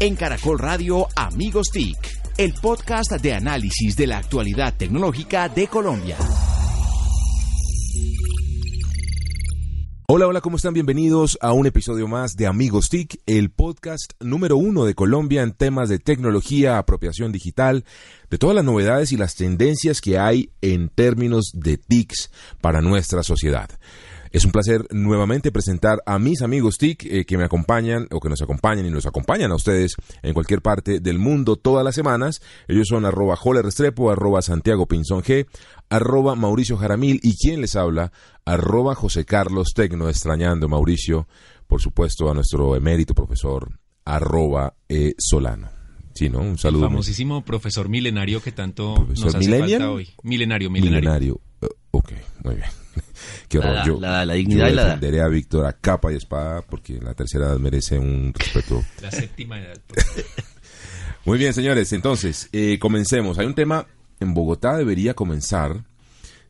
En Caracol Radio Amigos TIC, el podcast de análisis de la actualidad tecnológica de Colombia. Hola, hola, ¿cómo están? Bienvenidos a un episodio más de Amigos TIC, el podcast número uno de Colombia en temas de tecnología, apropiación digital, de todas las novedades y las tendencias que hay en términos de TICs para nuestra sociedad. Es un placer nuevamente presentar a mis amigos TIC eh, que me acompañan o que nos acompañan y nos acompañan a ustedes en cualquier parte del mundo todas las semanas. Ellos son arroba Jole Restrepo, arroba Santiago Pinzón G, arroba Mauricio Jaramil y quien les habla, arroba José Carlos Tecno, extrañando Mauricio, por supuesto a nuestro emérito profesor, arroba eh, Solano. Sí, ¿no? Un saludo. El famosísimo profesor milenario que tanto nos hace falta hoy. Milenario, milenario. Milenario. Uh, ok, muy bien. Qué horror. La, yo, la, la dignidad yo defenderé a Víctor a capa y espada porque la tercera edad merece un respeto. La séptima edad. Muy bien, señores. Entonces, eh, comencemos. Hay un tema en Bogotá debería comenzar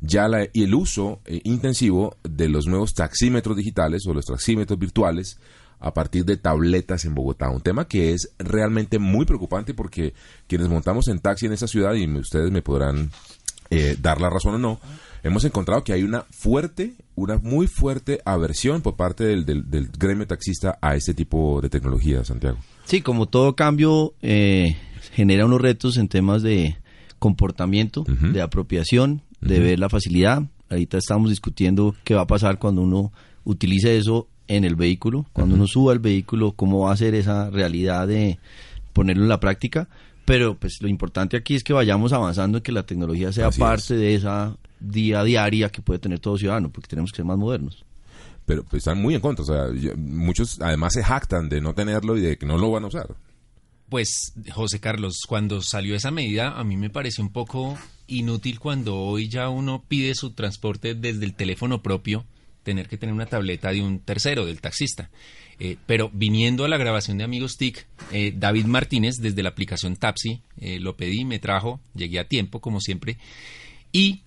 ya la, y el uso eh, intensivo de los nuevos taxímetros digitales o los taxímetros virtuales a partir de tabletas en Bogotá. Un tema que es realmente muy preocupante porque quienes montamos en taxi en esa ciudad, y ustedes me podrán eh, dar la razón o no, hemos encontrado que hay una fuerte, una muy fuerte aversión por parte del, del- del gremio taxista a este tipo de tecnología, Santiago. Sí, como todo cambio eh, genera unos retos en temas de comportamiento, de apropiación, de ver la facilidad. Ahorita estamos discutiendo qué va a pasar cuando uno utilice eso en el vehículo, cuando uno suba al vehículo, cómo va a ser esa realidad de ponerlo en la práctica. Pero pues lo importante aquí es que vayamos avanzando en que la tecnología sea Así parte de esa día diaria que puede tener todo ciudadano, porque tenemos que ser más modernos. Pero pues, están muy en contra. O sea, yo- muchos además se jactan de no tenerlo y de que no lo van a usar. Pues, José Carlos, cuando salió esa medida, a mí me pareció un poco inútil cuando hoy ya uno pide su transporte desde el teléfono propio, tener que tener una tableta de un tercero, del taxista. Eh, pero viniendo a la grabación de Amigos TIC, eh, David Martínez, desde la aplicación Tapsi, eh, lo pedí, me trajo, llegué a tiempo, como siempre, y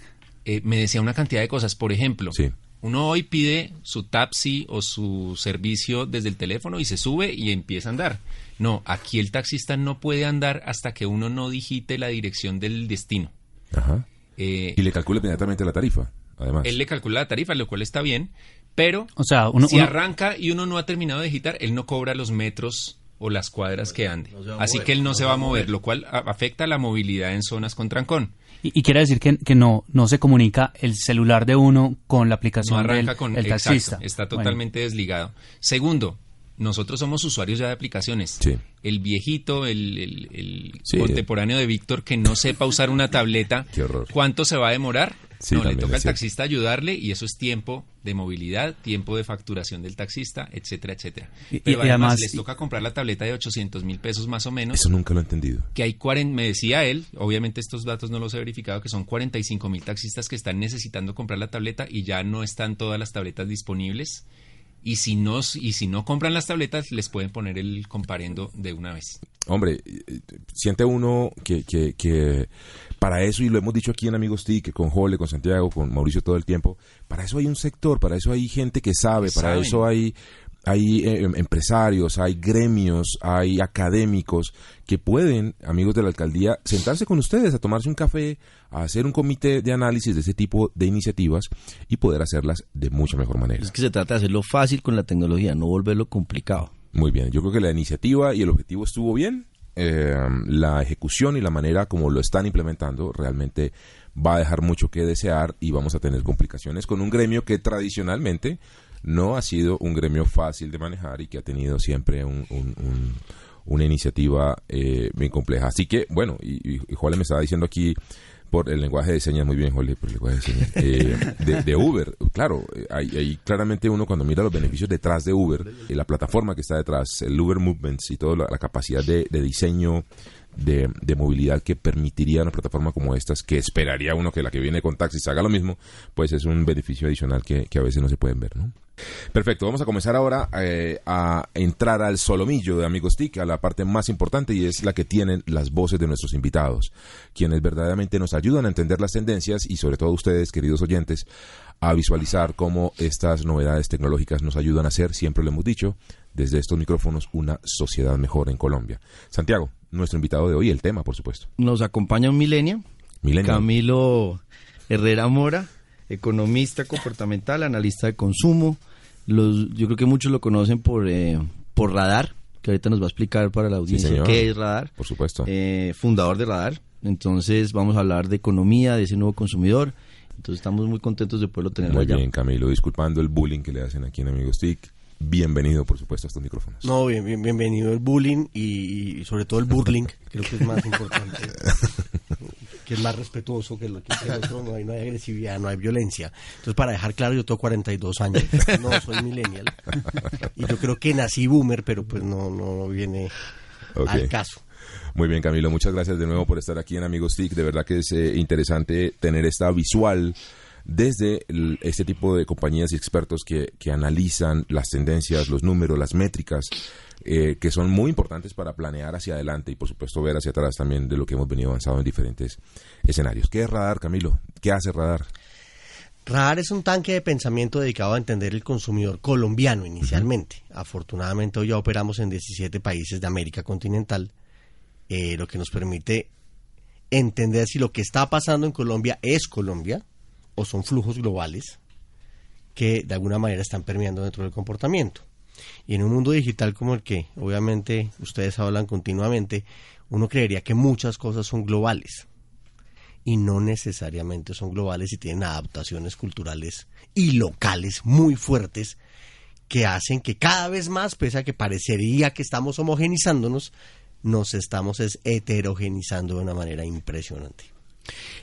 eh, me decía una cantidad de cosas. Por ejemplo, Sí. uno hoy pide su taxi o su servicio desde el teléfono y se sube y empieza a andar. No, aquí el taxista no puede andar hasta que uno no digite la dirección del destino. Ajá. Eh, Y le calcula inmediatamente la tarifa, además. él le calcula la tarifa, lo cual está bien, pero O sea, uno, si uno- arranca y uno no ha terminado de digitar, él no cobra los metros o las cuadras que ande. No Así mover, que él no, se va a mover, lo cual a- afecta la movilidad en zonas con trancón. Y, y quiere decir que, que no, no se comunica el celular de uno con la No aplicación arranca del con el exacto, taxista. está Bueno, totalmente desligado. Segundo, nosotros somos usuarios ya de aplicaciones. Sí. El viejito, el, el- el Sí. contemporáneo de Víctor que no sepa usar una tableta. ¿cuánto se va a demorar? Sí, no, le toca al taxista ayudarle y eso es tiempo de movilidad, tiempo de facturación del taxista, etcétera, etcétera. Y- y- Pero y además, además- les toca comprar la tableta de 800 mil pesos más o menos Eso nunca lo he entendido. que hay 40, me decía él, obviamente estos datos no los he verificado, que son 45 mil taxistas que están necesitando comprar la tableta y ya no están todas las tabletas disponibles. Y si no, y si no compran las tabletas, les pueden poner el comparendo de una vez. Hombre, eh, siente uno que, que, que para eso, y lo hemos dicho aquí en Amigos TIC, con Jole, con Santiago, con Mauricio todo el tiempo, para eso hay un sector, para eso hay gente que sabe, para saben. eso hay, hay eh, empresarios, hay gremios, hay académicos que pueden, amigos de la alcaldía, sentarse con ustedes a tomarse un café, a hacer un comité de análisis de ese tipo de iniciativas y poder hacerlas de mucha mejor manera. Es que se trata de hacerlo fácil con la tecnología, no volverlo complicado. Muy bien, yo creo que la iniciativa y el objetivo estuvo bien. Eh, la ejecución y la manera como lo están implementando realmente va a dejar mucho que desear y vamos a tener complicaciones con un gremio que tradicionalmente no ha sido un gremio fácil de manejar y que ha tenido siempre un- un- un- una iniciativa eh, bien compleja. Así que, bueno, y, y, me estaba diciendo aquí por el lenguaje de señas, muy bien, Jole, por el lenguaje de señas, eh, de, Uber. Claro, eh, hay, hay claramente uno cuando mira los beneficios detrás de Uber, y la plataforma que está detrás, el Uber Movements y toda la, capacidad de diseño de, de movilidad que permitiría una plataforma como estas, que esperaría uno que la que viene con taxis haga lo mismo, pues es un beneficio adicional que, que a veces no se pueden ver, ¿no? Perfecto, vamos a comenzar ahora eh, a entrar al solomillo de Amigos TIC, a la parte más importante y es la que tienen las voces de nuestros invitados, quienes verdaderamente nos ayudan a entender las tendencias y sobre todo ustedes, queridos oyentes, a visualizar cómo estas novedades tecnológicas nos ayudan a ser, siempre lo hemos dicho, desde estos micrófonos, una sociedad mejor en Colombia. Santiago, nuestro invitado de hoy, el tema, por supuesto. Nos acompaña un milenio, Milenio. Camilo Herrera Mora, economista comportamental, analista de consumo. Los, yo creo que muchos lo conocen por, eh, por Radar, que ahorita nos va a explicar para la audiencia qué es Radar. Por supuesto. Eh, fundador de Radar. Entonces vamos a hablar de economía, de ese nuevo consumidor. Entonces estamos muy contentos de poderlo tener Muy allá. bien, Camilo, disculpando el bullying que le hacen aquí en Amigos TIC. Bienvenido, por supuesto, a estos micrófonos. No, bien, bien- bienvenido el bullying y, y sobre todo el burling, creo que es más importante, que es más respetuoso que lo que el otro, no hay, no hay agresividad, no hay violencia. Entonces, para dejar claro, yo tengo 42 años, no soy millennial, y yo creo que nací boomer, pero pues no, no viene al caso. Muy bien, Camilo, muchas gracias de nuevo por estar aquí en Amigos TIC. De verdad que es eh, interesante tener esta visual desde el- este tipo de compañías y expertos que, que analizan las tendencias, los números, las métricas, eh, que son muy importantes para planear hacia adelante y, por supuesto, ver hacia atrás también de lo que hemos venido avanzando en diferentes escenarios. ¿Qué es Radar, Camilo? ¿Qué hace Radar? Radar es un tanque de pensamiento dedicado a entender el consumidor colombiano inicialmente. Afortunadamente hoy ya operamos en 17 países de América continental, eh, lo que nos permite entender si lo que está pasando en Colombia es Colombia o son flujos globales que de alguna manera están permeando dentro del comportamiento. Y en un mundo digital como el que obviamente ustedes hablan continuamente, uno creería que muchas cosas son globales y no necesariamente son globales y tienen adaptaciones culturales y locales muy fuertes que hacen que cada vez más, pese a que parecería que estamos homogenizándonos, nos estamos es heterogenizando de una manera impresionante.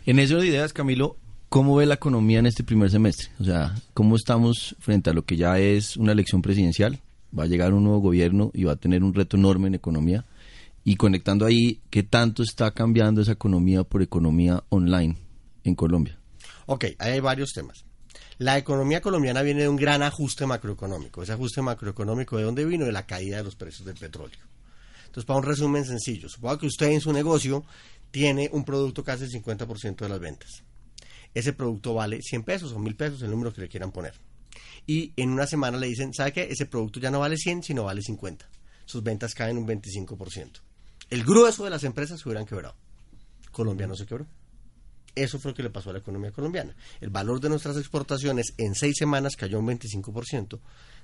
En eso de ideas, Camilo, ¿cómo ve la economía en este primer semestre? O sea, ¿cómo estamos frente a lo que ya es una elección presidencial? Va a llegar un nuevo gobierno y va a tener un reto enorme en economía. Y conectando ahí, ¿qué tanto está cambiando esa economía por economía online en Colombia? Ok, hay varios temas. La economía colombiana viene de un gran ajuste macroeconómico. Ese ajuste macroeconómico, ¿de dónde vino? De la caída de los precios del petróleo. Entonces, para un resumen sencillo, supongo que usted en su negocio tiene un producto hace el 50% de las ventas. Ese producto vale 100 pesos o 1000 pesos, el número que le quieran poner. Y en una semana le dicen, ¿sabe qué? Ese producto ya no vale 100, sino vale 50. Sus ventas caen un 25%. El grueso de las empresas se hubieran quebrado. Colombia no se quebró. Eso fue lo que le pasó a la economía colombiana. El valor de nuestras exportaciones en seis semanas cayó un 25%.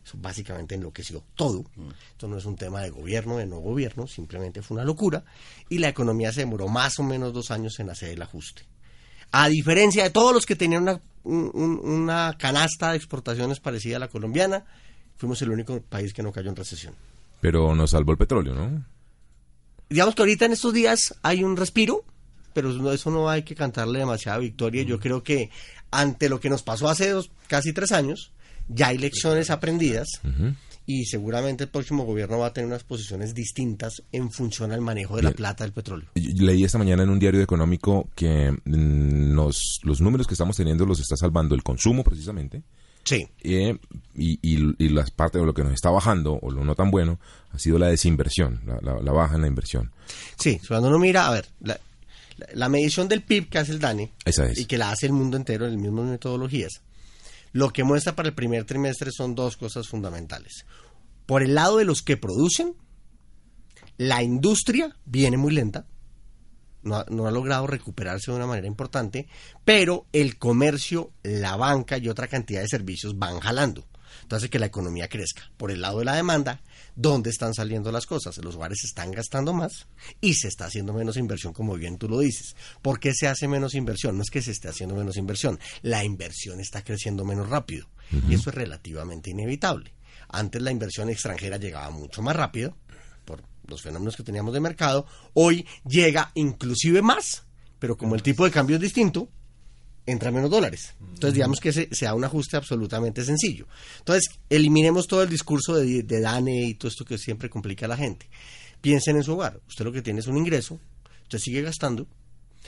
Eso básicamente enloqueció todo. Esto no es un tema de gobierno, de no gobierno, simplemente fue una locura. Y la economía se demoró más o menos dos años en hacer el ajuste. A diferencia de todos los que tenían una, un- un- una canasta de exportaciones parecida a la colombiana, fuimos el único país que no cayó en recesión. Pero nos salvó el petróleo, ¿no? digamos que ahorita en estos días hay un respiro, pero eso no hay que cantarle demasiada victoria. Yo creo que ante lo que nos pasó hace dos, casi tres años, ya hay lecciones aprendidas y seguramente el próximo gobierno va a tener unas posiciones distintas en función al manejo de la plata del petróleo. Leí esta mañana en un diario económico que mm, nos, los números que estamos teniendo los está salvando el consumo precisamente Sí, eh, y, y, y las partes de lo que nos está bajando o lo no tan bueno ha sido la desinversión, la, la- la baja en la inversión. sí, cuando uno mira, a ver, la, la- la medición del PIB que hace el DANE Esa es. y que la hace el mundo entero en las mismas metodologías, lo que muestra para el primer trimestre son dos cosas fundamentales. Por el lado de los que producen, la industria viene muy lenta, no ha, logrado recuperarse de una manera importante, pero el comercio, la banca y otra cantidad de servicios van jalando. Entonces que la economía crezca. Por el lado de la demanda, ¿dónde están saliendo las cosas? Los hogares están gastando más y se está haciendo menos inversión, como bien tú lo dices. ¿Por qué se hace menos inversión? No es que se esté haciendo menos inversión, la inversión está creciendo menos rápido y eso es relativamente inevitable. Antes la inversión extranjera llegaba mucho más rápido por los fenómenos que teníamos de mercado, hoy llega inclusive más, pero como el tipo de cambio es distinto, entra menos dólares. Entonces, digamos que ese sea un ajuste absolutamente sencillo. Entonces, eliminemos todo el discurso de, de DANE y todo esto que siempre complica a la gente. Piensen en su hogar. Usted lo que tiene es un ingreso, Usted sigue gastando,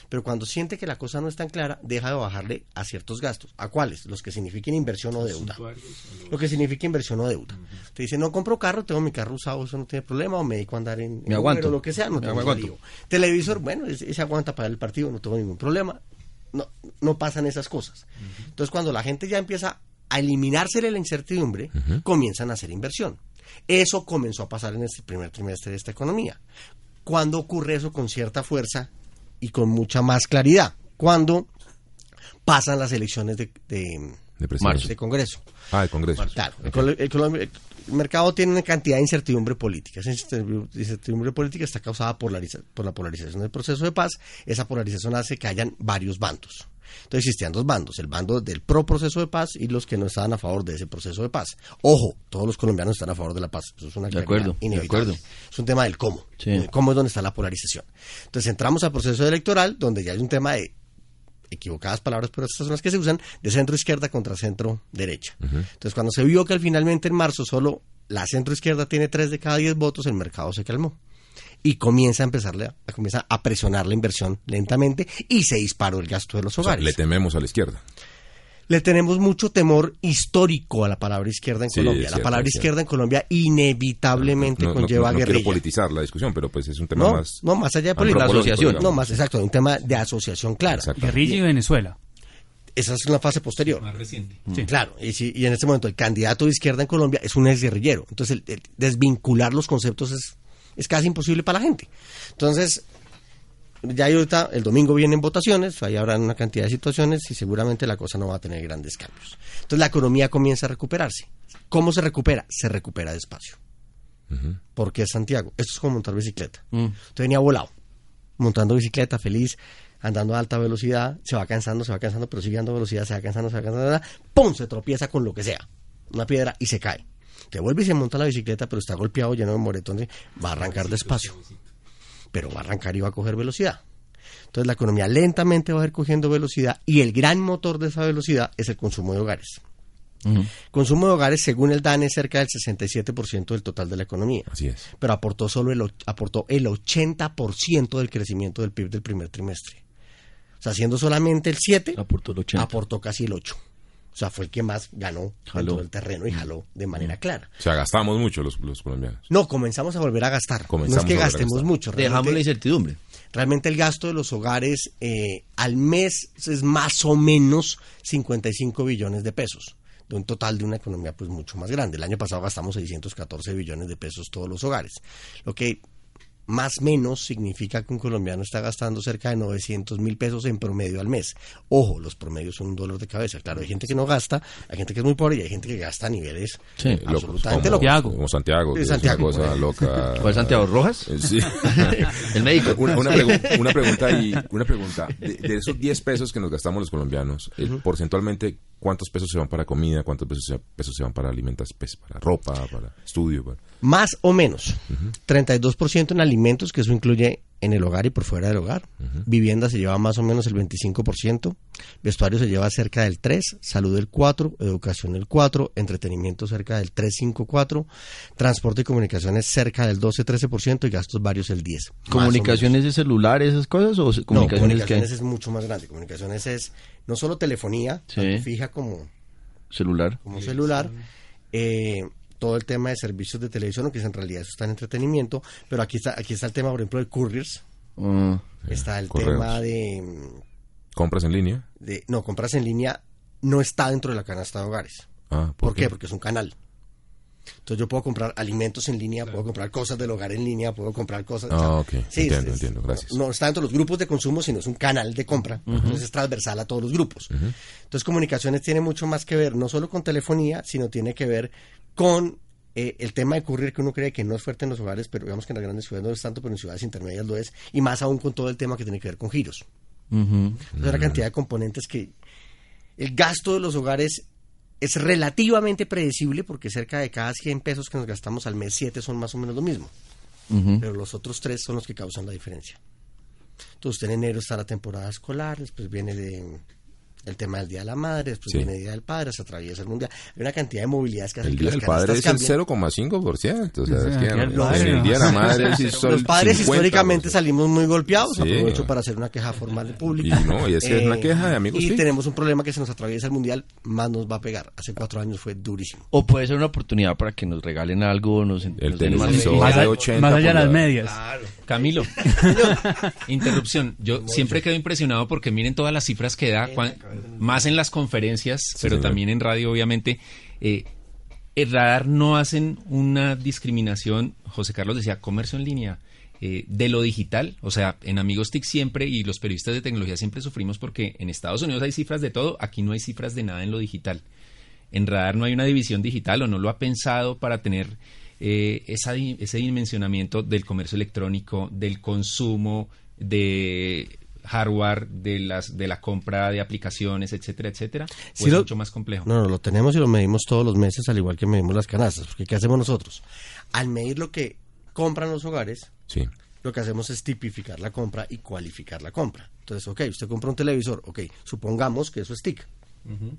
pero cuando siente que la cosa no es tan clara, deja de bajarle a ciertos gastos. ¿A cuáles? Los que signifiquen inversión o deuda. Lo que significa inversión o deuda. Usted dice, no compro carro, tengo mi carro usado, eso no tiene problema, o me dedico a andar en, en Me aguanto. Uber o lo que sea, no Me tengo aguanto. lío. Televisor, bueno, ese aguanta para el partido, no tengo ningún problema. No, no pasan esas cosas. Entonces, cuando la gente ya empieza a eliminarse la incertidumbre, comienzan a hacer inversión. Eso comenzó a pasar en este primer trimestre de esta economía. ¿Cuándo ocurre eso con cierta fuerza y con mucha más claridad? Cuando pasan las elecciones de, de, De de Congreso. Ah, el Congreso. Claro, el, colo- el mercado tiene una cantidad de incertidumbre política. Esa incertidumbre incertidumbre política está causada por la, por la polarización del proceso de paz. Esa polarización hace que hayan varios bandos. Entonces existían dos bandos, el bando del pro proceso de paz y los que no estaban a favor de ese proceso de paz. Ojo, todos los colombianos están a favor de la paz. Eso es una De acuerdo, de inevitable. acuerdo. Es un tema del cómo. Sí. El cómo es donde está la polarización. Entonces entramos al proceso electoral donde ya hay un tema de equivocadas palabras, pero estas son las que se usan, de centro izquierda contra centro derecha. Entonces, cuando se vio que al finalmente en marzo solo la centro izquierda tiene 3 de cada 10 votos, el mercado se calmó. Y comienza a empezarle a, comienza a presionar la inversión lentamente y se disparó el gasto de los O sea, hogares. le tememos a la izquierda. Le tenemos mucho temor histórico a la palabra izquierda en Sí, Colombia. la palabra izquierda en Colombia inevitablemente No, no- conlleva no quiero guerrilla. politizar la discusión, pero pues es un tema No, más... no, más allá de política. antropológico, asociación. digamos. No, más exacto, un tema de asociación clara. Guerrilla y Venezuela. Esa es una fase posterior. Más reciente. Sí. Claro, y, si- y en este momento el candidato de izquierda en Colombia es un exguerrillero. Entonces, el, el desvincular los conceptos es, es casi imposible para la gente. Entonces, ya ahorita, el domingo vienen votaciones, ahí habrá una cantidad de situaciones y seguramente la cosa no va a tener grandes cambios. Entonces, la economía comienza a recuperarse. ¿Cómo se recupera? Se recupera despacio. Porque es Santiago. Esto es como montar bicicleta. Mm. Usted venía volado, montando bicicleta, feliz, andando a alta velocidad, se va cansando, se va cansando, pero sigue dando velocidad, se va cansando, se va cansando, ¡pum! Se tropieza con lo que sea, una piedra y se cae. Te vuelve y se monta la bicicleta, pero está golpeado, lleno de moretones, va a arrancar despacio, pero va a arrancar y va a coger velocidad. Entonces la economía lentamente va a ir cogiendo velocidad y el gran motor de esa velocidad es el consumo de hogares. Consumo de hogares, según el DANE, es cerca del 67% del total de la economía Así es. pero aportó solo el, aportó el 80% del crecimiento del PIB del primer trimestre. O sea, siendo solamente el 7, Aportó el 80. aportó casi el 8. O sea, fue el que más ganó Jaló. del terreno y jaló de manera clara. O sea, gastamos mucho los, los colombianos. No, comenzamos a volver a gastar. Comenzamos no es que gastemos mucho. Dejamos la Realmente, incertidumbre. realmente el gasto de los hogares eh, al mes es más o menos 55 billones de pesos. De un total de una economía pues mucho más grande. El año pasado gastamos 614 billones de pesos todos los hogares. Lo que más menos significa que un colombiano está gastando cerca de 900 mil pesos en promedio al mes. Ojo, los promedios son un dolor de cabeza. Claro, hay gente que no gasta, hay gente que es muy pobre y hay gente que gasta a niveles Sí. Eh, locos, absolutamente como, locos. Santiago. Como Santiago. Que Santiago, Es una cosa loca. ¿Cuál Santiago Rojas? Eh, Sí. El médico. Una, una pregu- una pregunta y una pregunta. De, de esos 10 pesos que nos gastamos los colombianos, eh, porcentualmente, ¿cuántos pesos se van para comida? ¿Cuántos pesos se, pesos se van para alimentos, pues, para ropa, para estudio? para- Más o menos. 32% en alimentos, que eso incluye en el hogar y por fuera del hogar. Vivienda se lleva más o menos el 25%. Vestuario se lleva cerca del 3%. Salud el 4%. Educación el 4%. Entretenimiento cerca del 3-5-4%. Transporte y comunicaciones cerca del 12-13%. Y gastos varios el 10%. más o menos. ¿Comunicaciones de celular, esas cosas? ¿O se- No, comunicaciones, comunicaciones que es mucho más grande. Comunicaciones es no solo telefonía, Sí. tanto fija como Celular. como celular, eh, todo el tema de servicios de televisión, que es en realidad eso está en entretenimiento, pero aquí está, aquí está el tema, por ejemplo, de couriers, Ah, está el correos. tema de, ¿Compras en línea? de, no, compras en línea, no está dentro de la canasta de hogares. Ah, ¿Por qué? Porque es un canal. Entonces yo puedo comprar alimentos en línea, puedo comprar cosas del hogar en línea, puedo comprar cosas... Ah, o sea, ok. Entiendo, entiendo. Gracias. No, no está dentro de los grupos de consumo, sino es un canal de compra. Entonces es transversal a todos los grupos. Entonces comunicaciones tiene mucho más que ver, no solo con telefonía, sino tiene que ver con eh, el tema de courier que uno cree que no es fuerte en los hogares, pero digamos que en las grandes ciudades no es tanto, pero en ciudades intermedias lo es, y más aún con todo el tema que tiene que ver con giros. ujú. Entonces, una cantidad de componentes que el gasto de los hogares es relativamente predecible porque cerca de cada 100 pesos que nos gastamos al mes, 7 son más o menos lo mismo. Pero los otros 3 son los que causan la diferencia. Entonces, usted en enero está la temporada escolar, después viene de el tema del Día de la Madre, después Sí. viene el Día del Padre, se atraviesa el Mundial. Hay una cantidad de movilidades que hacen El que Día las del Padre es el cambien. 0,5%. O sea, es que El el Día de la Madre son Los padres 50%. históricamente salimos muy golpeados, Sí. aprovecho para hacer una queja formal de público. Y no, y es que es una queja de amigos Y tenemos un problema que se nos atraviesa el Mundial, más nos va a pegar. Hace cuatro años fue durísimo. O puede ser una oportunidad para que nos regalen algo, nos, El nos den más televisor Más, de a- 80 más allá de las medias. Camilo, interrupción. Yo siempre quedo impresionado porque miren todas las cifras que da, cuan- más en las conferencias, pero señor. también en radio, obviamente. Eh, el radar no hacen una discriminación, José Carlos decía, comercio en línea, eh, de lo digital. O sea, en Amigos TIC siempre y los periodistas de tecnología siempre sufrimos porque en Estados Unidos hay cifras de todo, aquí no hay cifras de nada en lo digital. En radar no hay una división digital o no lo ha pensado para tener eh, esa ese dimensionamiento del comercio electrónico, del consumo, de hardware, de las de la compra de aplicaciones, etcétera, etcétera. ¿O Sí es lo- mucho más complejo. No, no, lo tenemos y lo medimos todos los meses, al igual que medimos las canastas. Porque ¿qué hacemos nosotros? Al medir lo que compran los hogares, Sí. lo que hacemos es tipificar la compra y cualificar la compra. Entonces, ok, usted compra un televisor, ok, supongamos que eso es TIC.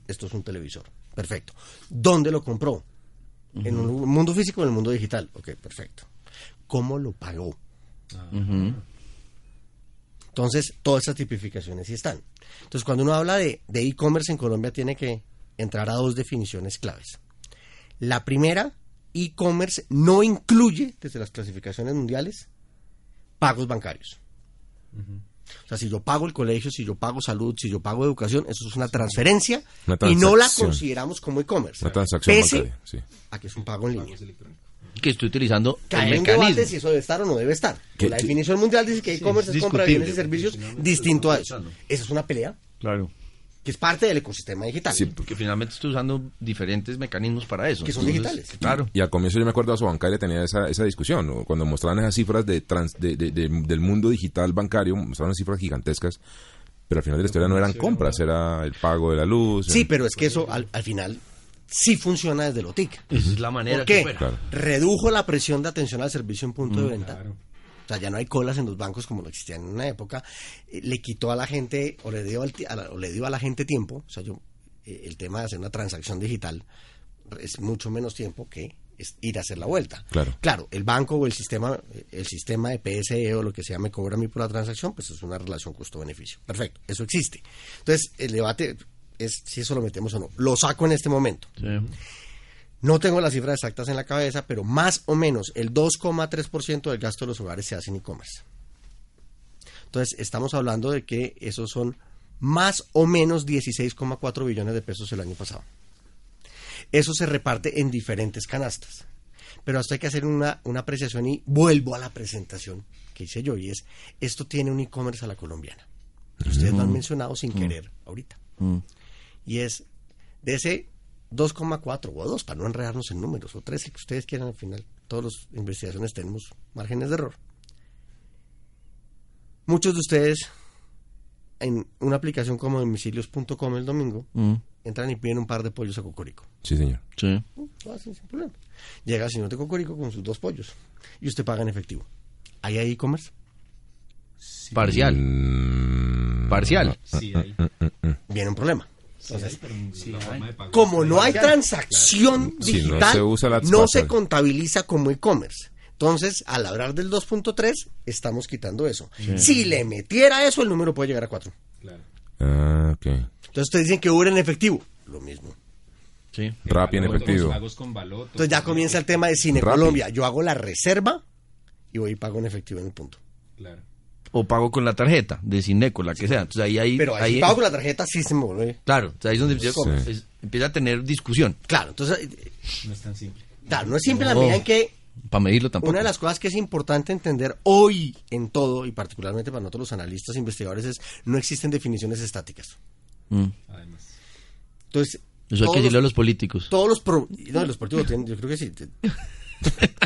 Esto es un televisor. Perfecto. ¿Dónde lo compró? ¿En un mundo físico o en el mundo digital? Ok, perfecto. ¿Cómo lo pagó? Entonces, todas esas tipificaciones sí están. Entonces, cuando uno habla de de e-commerce en Colombia, tiene que entrar a dos definiciones claves. La primera, e-commerce no incluye, desde las clasificaciones mundiales, pagos bancarios. O sea, si yo pago el colegio, si yo pago salud, si yo pago educación, eso es una transferencia Una y no la consideramos como e-commerce. Una transacción Pese bancaria. Sí. a que es un pago en línea. que estoy utilizando Que el hay un mecanismo. debate si eso debe estar o no debe estar. Que- la definición mundial dice que e-commerce es es compra de bienes y servicios distinto a eso. Esa es una pelea Claro. Que es parte del ecosistema digital. Sí, Porque finalmente estoy usando diferentes mecanismos para eso. Que son digitales. Claro. Y al comienzo yo me acuerdo a su bancaria tenía esa, esa discusión, ¿no? cuando mostraban esas cifras de trans- de- de- de- del mundo digital bancario, mostraban unas cifras gigantescas, pero al final de la historia no eran compras, era el pago de la luz. Sí, pero es que eso al, al final sí funciona desde lo TIC. Esa es la manera ¿Por que qué? fuera. Claro. Redujo la presión de atención al servicio en punto de venta. O sea, ya no hay colas en los bancos como lo existían en una época. Eh, le quitó a la gente, o le dio, al ti- a la, o le dio a la gente tiempo. O sea, yo, eh, el tema de hacer una transacción digital es mucho menos tiempo que es ir a hacer la vuelta. Claro. Claro, el banco o el sistema, eh, el sistema de PSE o lo que sea me cobra a mí por la transacción, pues es una relación costo-beneficio. Perfecto, eso existe. Entonces, el debate es si eso lo metemos o no. Lo saco en este momento. Sí. No tengo las cifras exactas en la cabeza, pero más o menos el 2,3% del gasto de los hogares se hace en e-commerce. Entonces, estamos hablando de que esos son más o menos 16,4 billones de pesos el año pasado. Eso se reparte en diferentes canastas. Pero hasta hay que hacer una, una apreciación y vuelvo a la presentación que hice yo, y es, esto tiene un e-commerce a la colombiana. Ustedes lo han mencionado sin querer ahorita. Y es de ese 2,4 o 2, para no enredarnos en números, o 3, si ustedes quieran al final, todas las investigaciones tenemos márgenes de error. Muchos de ustedes en una aplicación como domicilios.com el domingo Mm. entran y piden un par de pollos a Cocorico. Sí, señor. Sí. Lo hacen sin problema. Llega el señor de Cocorico con sus dos pollos y usted paga en efectivo. ¿Hay ahí e-commerce? Parcial. Mm, Parcial. Sí, hay. Viene un problema. Pago. como no hay transacción no digital, se usa la no se contabiliza como e-commerce. Entonces, al hablar del 2.3, estamos quitando eso. Si le metiera eso, el número puede llegar a 4. Claro. Ah. Entonces, ustedes dicen que Uber en efectivo. Lo mismo. Sí. Rappi en efectivo. con. Entonces, ya comienza el tema de Cine Rappi. Colombia. Yo hago la reserva y voy y pago en efectivo en el punto. Claro. O pago con la tarjeta de Cineco, la que sea. Entonces ahí, ahí, Pero ahí, ahí- si pago con la tarjeta, sí se me vuelve. Claro, entonces ahí es donde empieza, Sí. es- empieza a tener discusión. Claro, entonces, eh, No es tan simple. claro, no es simple en la medida en que Para medirlo tampoco. Una de las cosas que es importante entender hoy en todo, y particularmente para nosotros los analistas e investigadores, es no existen definiciones estáticas. Mm. Además. Entonces, Eso hay todos que decirle a los, los políticos. todos los pro- no, los políticos tienen- yo creo que sí.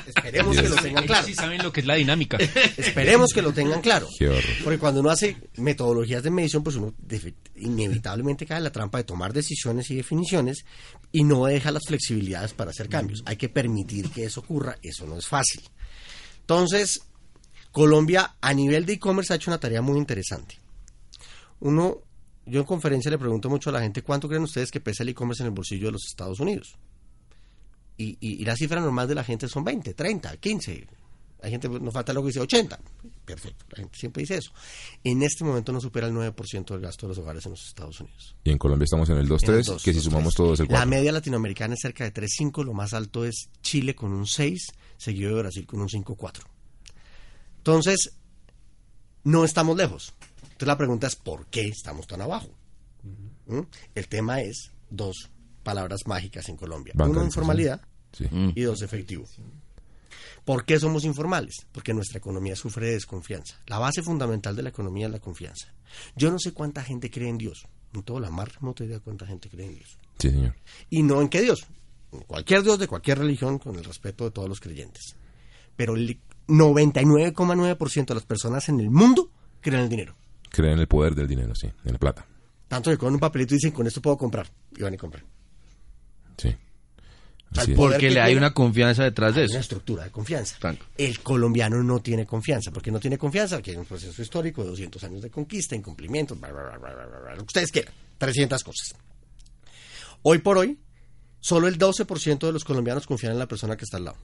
Esperemos que lo tengan Ellos claro. sí saben lo que es la dinámica. Esperemos que lo tengan claro. Porque cuando uno hace metodologías de medición, pues uno inevitablemente cae en la trampa de tomar decisiones y definiciones y no deja las flexibilidades para hacer cambios. Hay que permitir que eso ocurra, eso no es fácil. Entonces, Colombia a nivel de e-commerce ha hecho una tarea muy interesante. Uno yo en conferencia le pregunto mucho a la gente cuánto creen ustedes que pesa el e-commerce en el bolsillo de los Estados Unidos. Y, y, y la cifra normal de la gente son 20, 30, 15. Hay gente, nos falta lo que dice 80. Perfecto, la gente siempre dice eso. En este momento no supera el 9% del gasto de los hogares en los Estados Unidos. Y en Colombia estamos en el En el 2.3, 2, que si 2, sumamos 3. todo es el La 4. media latinoamericana es cerca de 3.5, lo más alto es Chile con un 6, seguido de Brasil con un 5.4. Entonces, no estamos lejos. Entonces la pregunta es, ¿por qué estamos tan abajo? ¿Mm? El tema es dos palabras mágicas en Colombia. Uno, informalidad Sí. y dos, efectivo. ¿Por qué somos informales? Porque nuestra economía sufre de desconfianza. La base fundamental de la economía es la confianza. Yo no sé cuánta gente cree en Dios. No tengo la más remota idea de cuánta gente cree en Dios. Sí, señor. Y no en qué Dios. En cualquier Dios de cualquier religión, con el respeto de todos los creyentes. Pero el 99,9% de las personas en el mundo creen en el dinero. Creen en el poder del dinero, sí, en la plata. Tanto que con un papelito dicen, con esto puedo comprar. Y van y compran. Sí. O sea, Porque que le hay tiene- una confianza detrás de Hay eso. una estructura de confianza. El colombiano no tiene confianza. ¿Por qué no tiene confianza? Porque hay un proceso histórico de 200 años de conquista, incumplimientos, bla, bla, bla, bla, bla, bla, bla, lo que ustedes quieran. 300 cosas. Hoy por hoy, solo el 12% de los colombianos confían en la persona que está al lado.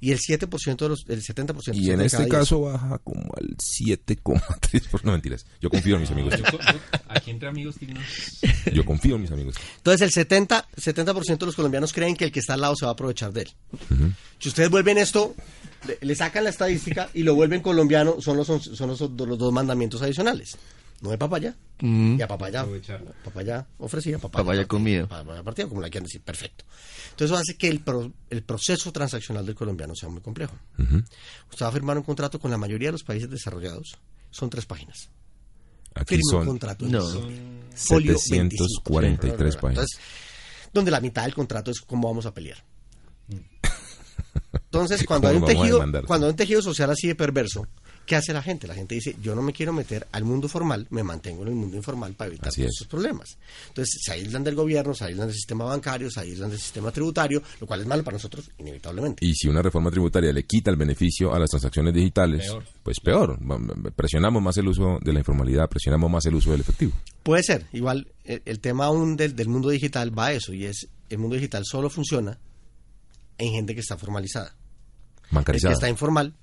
Y el 7% de los, el 70% Y en este caso baja como al 7,3%. No, mentiras. Yo confío en mis amigos. Yo aquí entre amigos dignos. Yo confío en mis amigos. Entonces el 70, 70% de los colombianos creen que el que está al lado se va a aprovechar de él. Si ustedes vuelven esto, le, le sacan la estadística y lo vuelven colombiano, son los, son los, los dos mandamientos adicionales. No de papaya. Y a papaya, Aprovecharlo. papaya ofrecida, papaya, Papaya comido. Papaya partida, como la quieran decir. Perfecto. Entonces eso hace que el, pro- el proceso transaccional del colombiano sea muy complejo. Usted va a firmar un contrato con la mayoría de los países desarrollados. Son tres páginas. Aquí Firme un son contrato. No. Folio 743 25. páginas. Entonces, donde la mitad del contrato es cómo vamos a pelear. Entonces, cuando hay, un ¿Cómo vamos a tejido, cuando hay un tejido social así de perverso, ¿qué hace la gente? La gente dice, yo no me quiero meter al mundo formal, me mantengo en el mundo informal para evitar Así todos es. estos problemas. Entonces, se aíslan del gobierno, se aíslan del sistema bancario, se aíslan del sistema tributario, lo cual es malo para nosotros, inevitablemente. Y si una reforma tributaria le quita el beneficio a las transacciones digitales, Peor. pues peor. Presionamos más el uso de la informalidad, presionamos más el uso del efectivo. Puede ser, igual el, el tema aún del, del mundo digital va a eso, y es, el mundo digital solo funciona en gente que está formalizada. El que está informal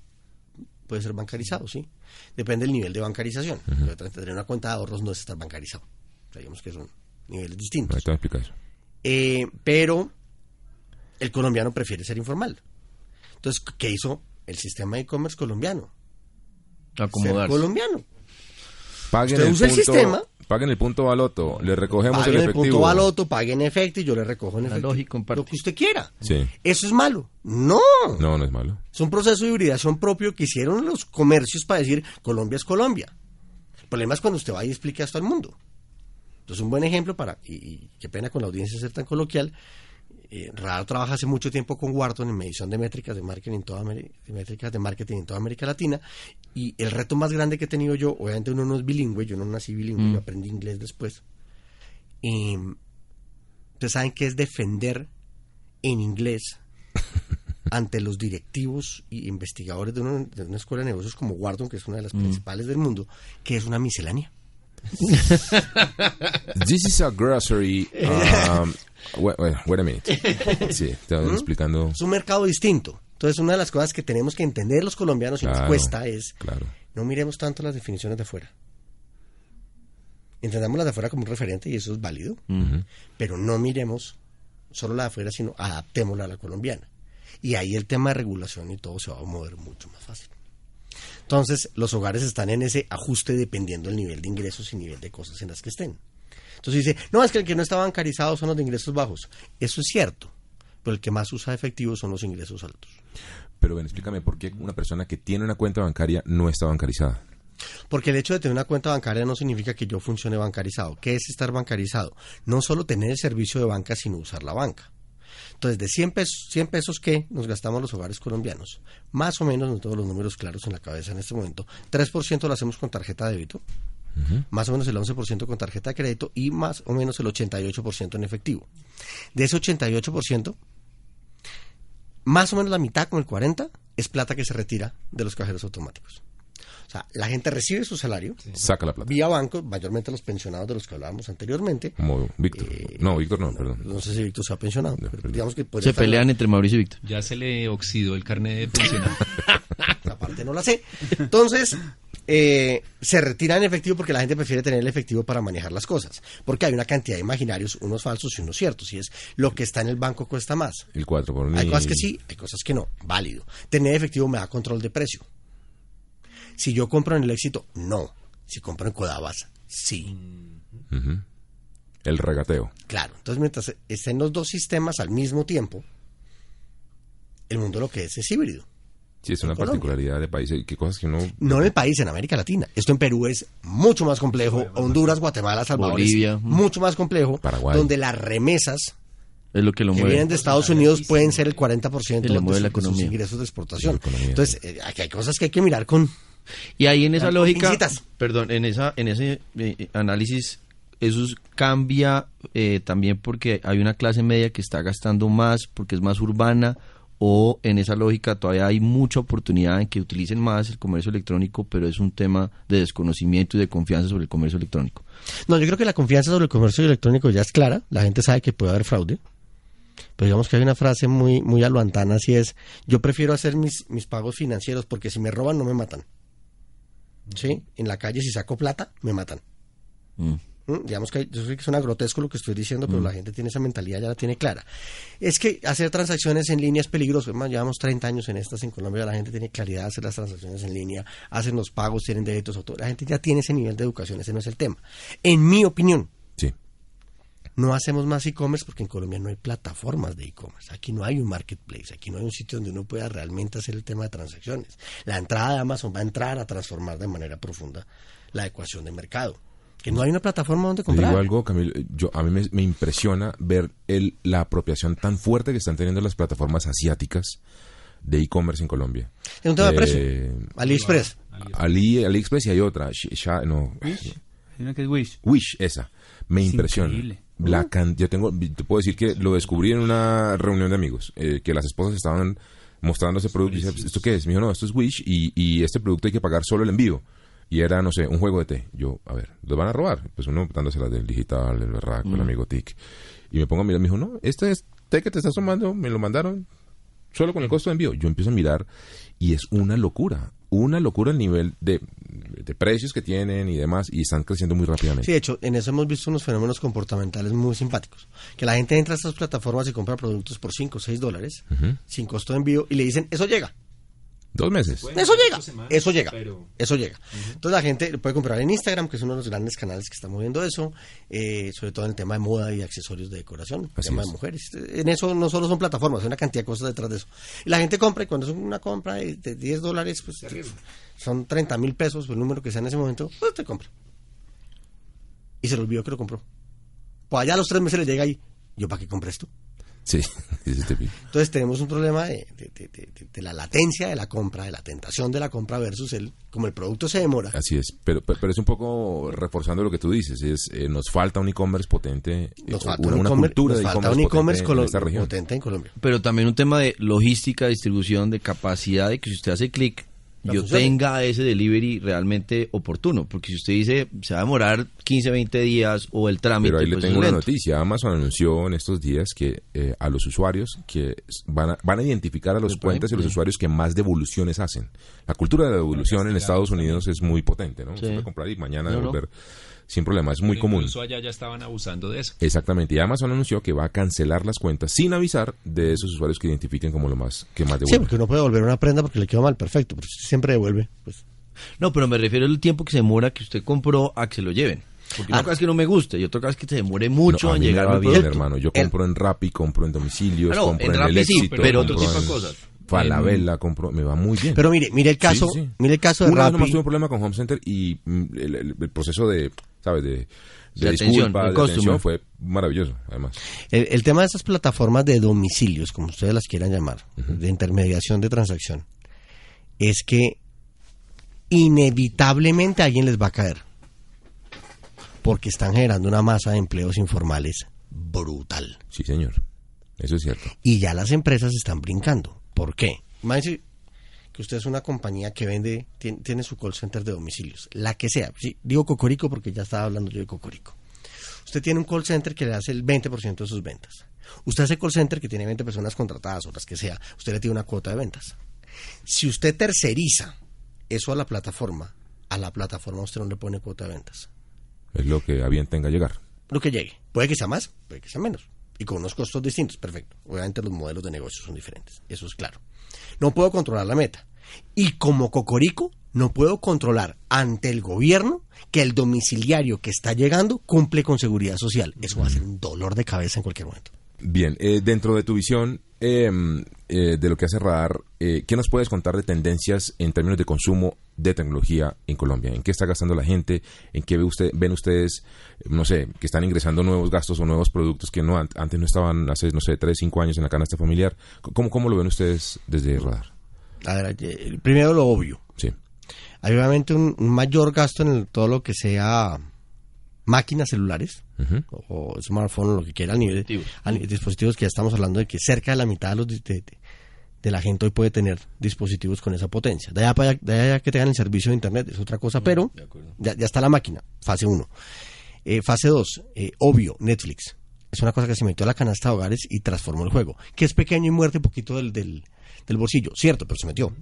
puede ser bancarizado, sí. Depende del nivel de bancarización. Tener una cuenta de ahorros no es estar bancarizado. O sea, digamos que son niveles distintos. Ahorita me explica eso. Eh, pero el colombiano prefiere ser informal. Entonces, ¿qué hizo el sistema de e-commerce colombiano? Ser Acomodarse. colombiano. Paguen Usted el, usa el punto, sistema. paguen el punto baloto, le recogemos Paguen el el efectivo. punto baloto, paguen en efecto y yo le recojo en en parte. Lo que usted quiera. Sí. ¿Eso es malo? No. No, no es malo. Es un proceso de hibridación propio que hicieron los comercios para decir Colombia es Colombia. El problema es cuando usted va y explica esto al mundo. Entonces, un buen ejemplo para, y, y qué pena con la audiencia ser tan coloquial, eh, Radar trabaja hace mucho tiempo con Wharton en medición de métricas de marketing en toda, de métricas de marketing en toda América Latina y el reto más grande que he tenido yo, obviamente uno no es bilingüe, yo no nací bilingüe, yo aprendí inglés después. Y, Ustedes saben qué es defender en inglés ante los directivos y investigadores de una, de una escuela de negocios como Wharton, que es una de las principales del mundo, que es una miscelánea. This is a grocery. Um, wait, a minute. Sí, ¿Mm? explicando. Es un mercado distinto. Entonces, una de las cosas que tenemos que entender los colombianos y nos cuesta es Claro. no miremos tanto las definiciones de afuera. Entendamos las de afuera como un referente y eso es válido, pero no miremos solo la de afuera, sino adaptémosla a la colombiana. Y ahí el tema de regulación y todo se va a mover mucho más fácil. Entonces, los hogares están en ese ajuste dependiendo del nivel de ingresos y nivel de cosas en las que estén. Entonces dice, no, es que el que no está bancarizado son los de ingresos bajos. Eso es cierto, pero el que más usa efectivo son los ingresos altos. Pero ven, explícame por qué una persona que tiene una cuenta bancaria no está bancarizada. Porque el hecho de tener una cuenta bancaria no significa que yo funcione bancarizado. ¿Qué es estar bancarizado? No solo tener el servicio de banca, sino usar la banca. Entonces, de 100 pesos, 100 pesos que nos gastamos los hogares colombianos, más o menos, no tengo los números claros en la cabeza en este momento, 3% lo hacemos con tarjeta de débito, más o menos el 11% con tarjeta de crédito y más o menos el 88% en efectivo. De ese 88%, más o menos la mitad, con el 40%, es plata que se retira de los cajeros automáticos. O sea, la gente recibe su salario Saca la plata. vía banco, mayormente los pensionados de los que hablábamos anteriormente. Como Víctor. Eh, no, Víctor no, perdón. No sé si Víctor se ha pensionado, No, pero digamos que Se pelean entre Mauricio y Víctor. Ya se le oxidó el carnet de pensionado. Esa parte no la sé. Entonces, eh, se retira en efectivo porque la gente prefiere tener el efectivo para manejar las cosas. Porque hay una cantidad de imaginarios, unos falsos y unos ciertos. Y es lo que está en el banco cuesta más. El 4 por Hay mil. cosas que sí, hay cosas que no. Válido. Tener efectivo me da control de precio. Si yo compro en el éxito, no. Si compro en Codabas, sí. El regateo. Claro. Entonces, mientras estén los dos sistemas al mismo tiempo, el mundo lo que es es híbrido. Sí, es una Colombia. particularidad de país. y qué cosas que uno... No en el país, en América Latina. Esto en Perú es mucho más complejo. Honduras, Guatemala, Salvador Bolivia. es mucho más complejo. Paraguay. Donde las remesas Es lo que lo que mueve. vienen de Estados Unidos pueden ser el 40% Y le de, la sus economía. ingresos de exportación. Entonces, eh, aquí hay cosas que hay que mirar con... Y ahí en esa lógica, pincitas. perdón, en esa en ese eh, análisis eso es- cambia eh, también porque hay una clase media que está gastando más porque es más urbana o en esa lógica todavía hay mucha oportunidad en que utilicen más el comercio electrónico, pero es un tema de desconocimiento y de confianza sobre el comercio electrónico. No, yo creo que la confianza sobre el comercio electrónico ya es clara. La gente sabe que puede haber fraude. Pero digamos que hay una frase muy, muy aluantana, así es, yo prefiero hacer mis, mis pagos financieros porque si me roban no me matan. ¿Sí? En la calle si saco plata, me matan. Mm. ¿Mm? Digamos que yo sé que suena grotesco lo que estoy diciendo, pero la gente tiene esa mentalidad, ya la tiene clara. Es que hacer transacciones en línea es peligroso. Llevamos 30 años en estas en Colombia, la gente tiene claridad de hacer las transacciones en línea, hacen los pagos, tienen auto- la gente ya tiene ese nivel de educación, ese no es el tema. En mi opinión. No hacemos más e-commerce porque en Colombia no hay plataformas de e-commerce. Aquí no hay un marketplace, aquí no hay un sitio donde uno pueda realmente hacer el tema de transacciones. La entrada de Amazon va a entrar a transformar de manera profunda la ecuación de mercado. Que no hay una plataforma donde Te digo comprar. algo, Camilo. Yo, a mí me, me impresiona ver el, la apropiación tan fuerte que están teniendo las plataformas asiáticas de e-commerce en Colombia. Es un tema de Eh, precio. AliExpress. Ali, AliExpress y hay otra. Sh- Sha- no, Hay una que es Wish. Wish, esa. Me Es impresiona. increíble. La can- yo tengo, te puedo decir que lo descubrí en una reunión de amigos, eh, que las esposas estaban mostrando ese producto. Y dice, ¿esto qué es? Me dijo, no, esto es Wish y, y este producto hay que pagar solo el envío. Y era, no sé, un juego de té. Yo, a ver, ¿los van a robar? Pues uno dándoselas del digital, el berraco, el amigo TIC. Y me pongo a mirar, me dijo, no, este es té que te estás tomando, me lo mandaron solo con el costo de envío. Yo empiezo a mirar y es una locura. Una locura el nivel de, de precios que tienen y demás. Y están creciendo muy rápidamente. Sí, de hecho, en eso hemos visto unos fenómenos comportamentales muy simpáticos. Que la gente entra a estas plataformas y compra productos por 5 o 6 dólares, sin costo de envío, y le dicen, eso llega. Dos meses. Eso llega, eso llega, eso llega. Entonces la gente puede comprar en Instagram, que es uno de los grandes canales que está moviendo eso, eh, sobre todo en el tema de moda y accesorios de decoración, Así tema es. de mujeres. En eso no solo son plataformas, hay una cantidad de cosas detrás de eso. Y la gente compra, y cuando es una compra de de 10 dólares, pues son 30 mil pesos, el número que sea en ese momento, pues te compra. Y se le olvidó que lo compró. Pues allá a los tres meses le llega ahí, ¿yo para qué compré esto? Sí, típico. Entonces tenemos un problema de, de- de- de- de- de la latencia de la compra, de la tentación de la compra versus el, como el producto se demora. Así es, pero, pero es un poco reforzando lo que tú dices, es eh, nos falta un e-commerce potente, eh, Nos falta una, un una cultura nos de falta e-commerce un e-commerce potente en colo- esta región. potente en Colombia. Pero también un tema de logística, distribución, de capacidad, de que si usted hace clic, yo tenga ese delivery realmente oportuno. Porque si usted dice, se va a demorar 15, 20 días o el trámite, Pero ahí le pues tengo una noticia. Amazon anunció en estos días que eh, a los usuarios que van a, van a identificar a los cuentas y los usuarios que más devoluciones hacen. La cultura de la devolución en Estados Unidos es muy potente, ¿no? Sí. Puede comprar y mañana No, no. Sin problema. Es muy común. Incluso allá ya estaban abusando de eso. Exactamente. Y Amazon anunció que va a cancelar las cuentas sin avisar de esos usuarios que identifiquen como lo más que más Sí, devuelven. porque uno puede devolver una prenda porque le quedó mal, perfecto, pero si siempre devuelve. Pues. No, pero me refiero al tiempo que se demora que usted compró a que se lo lleven. Porque una Ah. cosa es que no me guste y otra cosa es que se demore mucho No, a en llegar al bien, hermano. Yo El- compro en Rappi, compro en domicilios, Ah, no, compro en en, Rappi el sí, éxito, pero compro otro tipo de cosas. Falabella, compro, me va muy bien. Pero mire, mire el caso, Sí, sí, sí. mire el caso de Una vez nomás Rappi. tuve un problema con Home Center y mm, el, el- el proceso de, ¿sabes? De, de atención, disculpa, de atención fue maravilloso, además. El, el tema de estas plataformas de domicilios, como ustedes las quieran llamar, de intermediación de transacción, es que inevitablemente a alguien les va a caer. Porque están generando una masa de empleos informales brutal. Sí, señor. Eso es cierto. Y ya las empresas están brincando. ¿Por qué? Imagínense, que usted es una compañía que vende, tiene, tiene su call center de domicilios, la que sea. Sí, digo Cocorico porque ya estaba hablando yo de Cocorico. Usted tiene un call center que le hace el 20% de sus ventas. Usted hace call center que tiene 20 personas contratadas o las que sea. Usted le tiene una cuota de ventas. Si usted terceriza eso a la plataforma, a la plataforma usted no le pone cuota de ventas. Es lo que a bien tenga llegar. Lo que llegue. Puede que sea más, puede que sea menos. Y con unos costos distintos, perfecto. Obviamente los modelos de negocio son diferentes. Eso es claro. No puedo controlar la meta. Y como Cocorico, no puedo controlar ante el gobierno que el domiciliario que está llegando cumple con seguridad social. Eso va a ser un dolor de cabeza en cualquier momento. Bien, eh, dentro de tu visión eh, eh, de lo que hace Radar, eh, ¿qué nos puedes contar de tendencias en términos de consumo de tecnología en Colombia? ¿En qué está gastando la gente? ¿En qué ve usted, ven ustedes, no sé, que están ingresando nuevos gastos o nuevos productos que no an- antes no estaban hace, no sé, tres, cinco años en la canasta familiar? ¿Cómo, cómo lo ven ustedes desde Radar? A ver, eh, primero lo obvio. Sí. Hay obviamente un, un mayor gasto en el- todo lo que sea máquinas celulares Ujú. o, o smartphone o lo que quiera al nivel ni- dispositivos que ya estamos hablando de que cerca de la mitad de, los, de, de- de la gente hoy puede tener dispositivos con esa potencia. De allá, para allá, de allá que tengan el servicio de internet es otra cosa, pero ya, ya está la máquina, fase 1. fase 2, obvio, Netflix. Es una cosa que se metió a la canasta de hogares y transformó el juego, que es pequeño y muerte un poquito del, del, del bolsillo, cierto, pero se metió.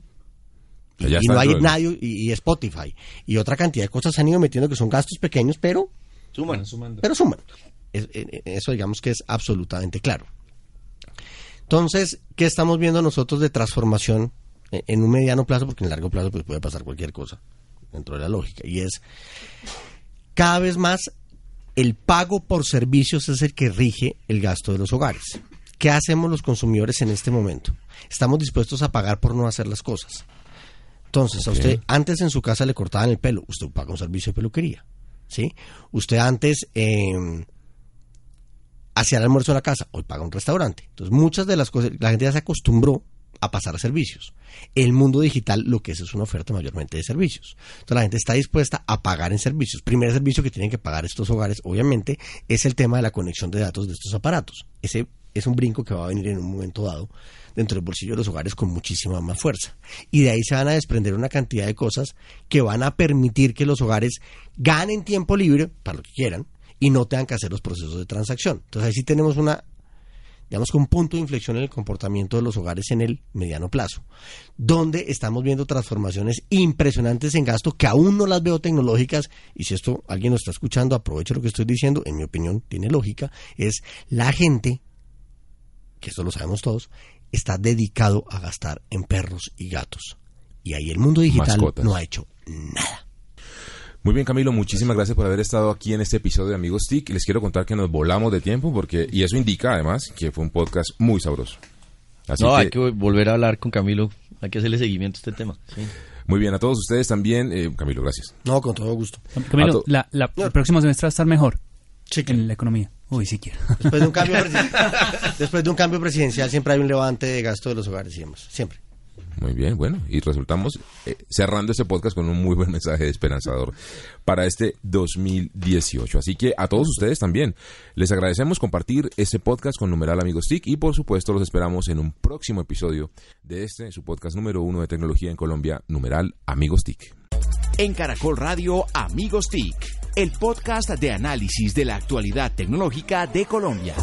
Y, no hay nadie, y, y Spotify, y otra cantidad de cosas se han ido metiendo que son gastos pequeños, pero Suman, sumando. pero suman. Es- eh, eh, eso digamos que es absolutamente claro. Entonces, ¿qué estamos viendo nosotros de transformación en, un mediano plazo? Porque en el largo plazo pues, puede pasar cualquier cosa dentro de la lógica. Y es cada vez más el pago por servicios es el que rige el gasto de los hogares. ¿Qué hacemos los consumidores en este momento? Estamos dispuestos a pagar por no hacer las cosas. Entonces, a usted antes en su casa le cortaban el pelo, usted paga un servicio de peluquería. ¿sí? Usted antes eh, hacía el almuerzo en la casa, hoy paga un restaurante. Entonces, muchas de las cosas, la gente ya se acostumbró a pasar a servicios. El mundo digital lo que es es una oferta mayormente de servicios. Entonces, la gente está dispuesta a pagar en servicios. Primer servicio que tienen que pagar estos hogares, obviamente, es el tema de la conexión de datos de estos aparatos. Ese es un brinco que va a venir en un momento dado dentro del bolsillo de los hogares con muchísima más fuerza. Y de ahí se van a desprender una cantidad de cosas que van a permitir que los hogares ganen tiempo libre para lo que quieran y no tengan que hacer los procesos de transacción. Entonces ahí sí tenemos una, digamos que un punto de inflexión en el comportamiento de los hogares en el mediano plazo, donde estamos viendo transformaciones impresionantes en gasto que aún no las veo tecnológicas y si esto alguien lo está escuchando, aprovecho lo que estoy diciendo, en mi opinión tiene lógica, es la gente que esto lo sabemos todos, está dedicado a gastar en perros y gatos. Y ahí el mundo digital Mascotas. no ha hecho nada. Muy bien, Camilo, muchísimas gracias por haber estado aquí en este episodio de Amigos TIC. Les quiero contar que nos volamos de tiempo porque y eso indica además que fue un podcast muy sabroso. Así no, que, hay que volver a hablar con Camilo, hay que hacerle seguimiento a este tema. sí. muy bien a todos ustedes también, eh, Camilo, gracias. No, con todo gusto. Camilo, la, la- el próximo semestre va a estar mejor Sí, en la economía. Uy, siquiera. Después de un cambio después de un cambio presidencial siempre hay un levante de gasto de los hogares y demás. Siempre. Muy bien, bueno, y resultamos eh, cerrando este podcast con un muy buen mensaje esperanzador para este 2018. Así que a todos ustedes también les agradecemos compartir este podcast con numeral Amigos TIC y por supuesto los esperamos en un próximo episodio de este, su podcast número uno de tecnología en Colombia, numeral Amigos TIC. En Caracol Radio Amigos TIC, el podcast de análisis de la actualidad tecnológica de Colombia.